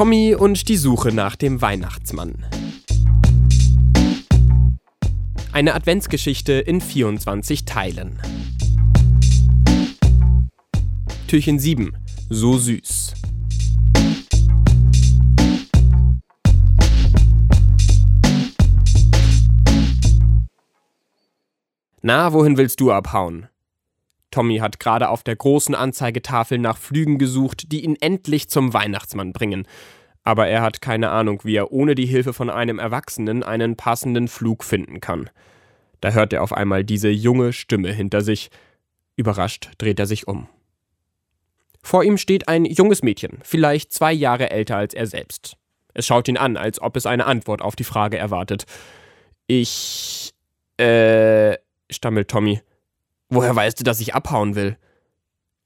Tommy und die Suche nach dem Weihnachtsmann. Eine Adventsgeschichte in 24 Teilen. Türchen 7. So süß. Na, wohin willst du abhauen? Tommy hat gerade auf der großen Anzeigetafel nach Flügen gesucht, die ihn endlich zum Weihnachtsmann bringen. Aber er hat keine Ahnung, wie er ohne die Hilfe von einem Erwachsenen einen passenden Flug finden kann. Da hört er auf einmal diese junge Stimme hinter sich. Überrascht dreht er sich um. Vor ihm steht ein junges Mädchen, vielleicht zwei Jahre älter als er selbst. Es schaut ihn an, als ob es eine Antwort auf die Frage erwartet. Ich. äh. stammelt Tommy. Woher weißt du, dass ich abhauen will?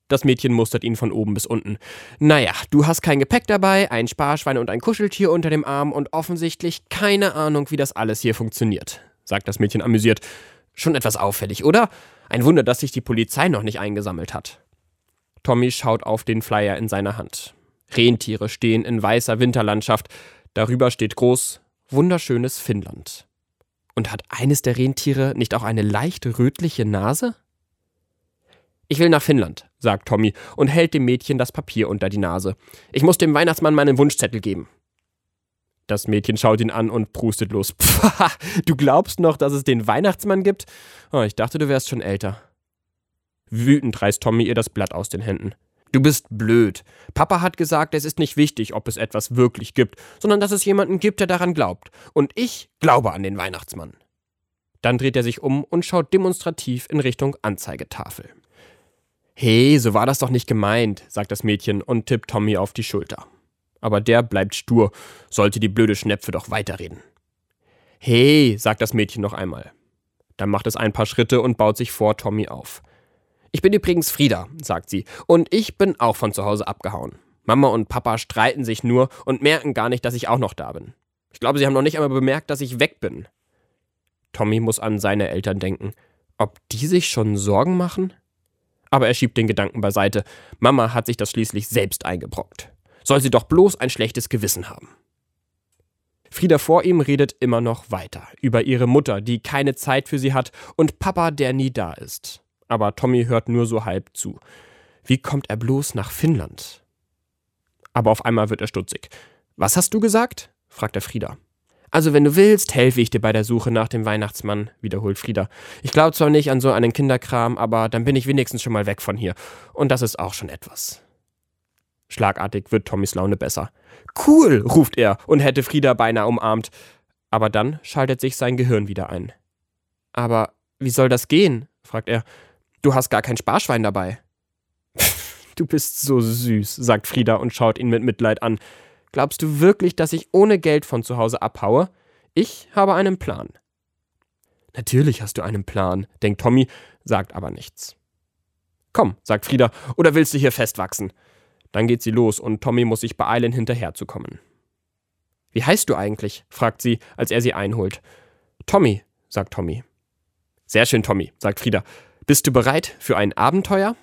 Das Mädchen mustert ihn von oben bis unten. Naja, du hast kein Gepäck dabei, ein Sparschwein und ein Kuscheltier unter dem Arm und offensichtlich keine Ahnung, wie das alles hier funktioniert, sagt das Mädchen amüsiert. Schon etwas auffällig, oder? Ein Wunder, dass sich die Polizei noch nicht eingesammelt hat. Tommy schaut auf den Flyer in seiner Hand. Rentiere stehen in weißer Winterlandschaft. Darüber steht groß wunderschönes Finnland. Und hat eines der Rentiere nicht auch eine leicht rötliche Nase? Ich will nach Finnland, sagt Tommy und hält dem Mädchen das Papier unter die Nase. Ich muss dem Weihnachtsmann meinen Wunschzettel geben. Das Mädchen schaut ihn an und prustet los. Pfah, du glaubst noch, dass es den Weihnachtsmann gibt? Oh, ich dachte, du wärst schon älter. Wütend reißt Tommy ihr das Blatt aus den Händen. Du bist blöd. Papa hat gesagt, es ist nicht wichtig, ob es etwas wirklich gibt, sondern dass es jemanden gibt, der daran glaubt. Und ich glaube an den Weihnachtsmann. Dann dreht er sich um und schaut demonstrativ in Richtung Anzeigetafel. Hey, so war das doch nicht gemeint, sagt das Mädchen und tippt Tommy auf die Schulter. Aber der bleibt stur, sollte die blöde Schnepfe doch weiterreden. Hey, sagt das Mädchen noch einmal. Dann macht es ein paar Schritte und baut sich vor Tommy auf. Ich bin übrigens Frieda, sagt sie, und ich bin auch von zu Hause abgehauen. Mama und Papa streiten sich nur und merken gar nicht, dass ich auch noch da bin. Ich glaube, sie haben noch nicht einmal bemerkt, dass ich weg bin. Tommy muss an seine Eltern denken. Ob die sich schon Sorgen machen? Aber er schiebt den Gedanken beiseite. Mama hat sich das schließlich selbst eingebrockt. Soll sie doch bloß ein schlechtes Gewissen haben. Frieda vor ihm redet immer noch weiter über ihre Mutter, die keine Zeit für sie hat, und Papa, der nie da ist. Aber Tommy hört nur so halb zu. Wie kommt er bloß nach Finnland? Aber auf einmal wird er stutzig. Was hast du gesagt? fragt er Frieda. Also, wenn du willst, helfe ich dir bei der Suche nach dem Weihnachtsmann, wiederholt Frieda. Ich glaube zwar nicht an so einen Kinderkram, aber dann bin ich wenigstens schon mal weg von hier. Und das ist auch schon etwas. Schlagartig wird Tommys Laune besser. Cool, ruft er und hätte Frieda beinahe umarmt. Aber dann schaltet sich sein Gehirn wieder ein. Aber wie soll das gehen? fragt er. Du hast gar kein Sparschwein dabei. du bist so süß, sagt Frieda und schaut ihn mit Mitleid an. Glaubst du wirklich, dass ich ohne Geld von zu Hause abhaue? Ich habe einen Plan. Natürlich hast du einen Plan, denkt Tommy, sagt aber nichts. Komm, sagt Frieda, oder willst du hier festwachsen? Dann geht sie los und Tommy muss sich beeilen, hinterherzukommen. Wie heißt du eigentlich? fragt sie, als er sie einholt. Tommy, sagt Tommy. Sehr schön, Tommy, sagt Frieda. Bist du bereit für ein Abenteuer?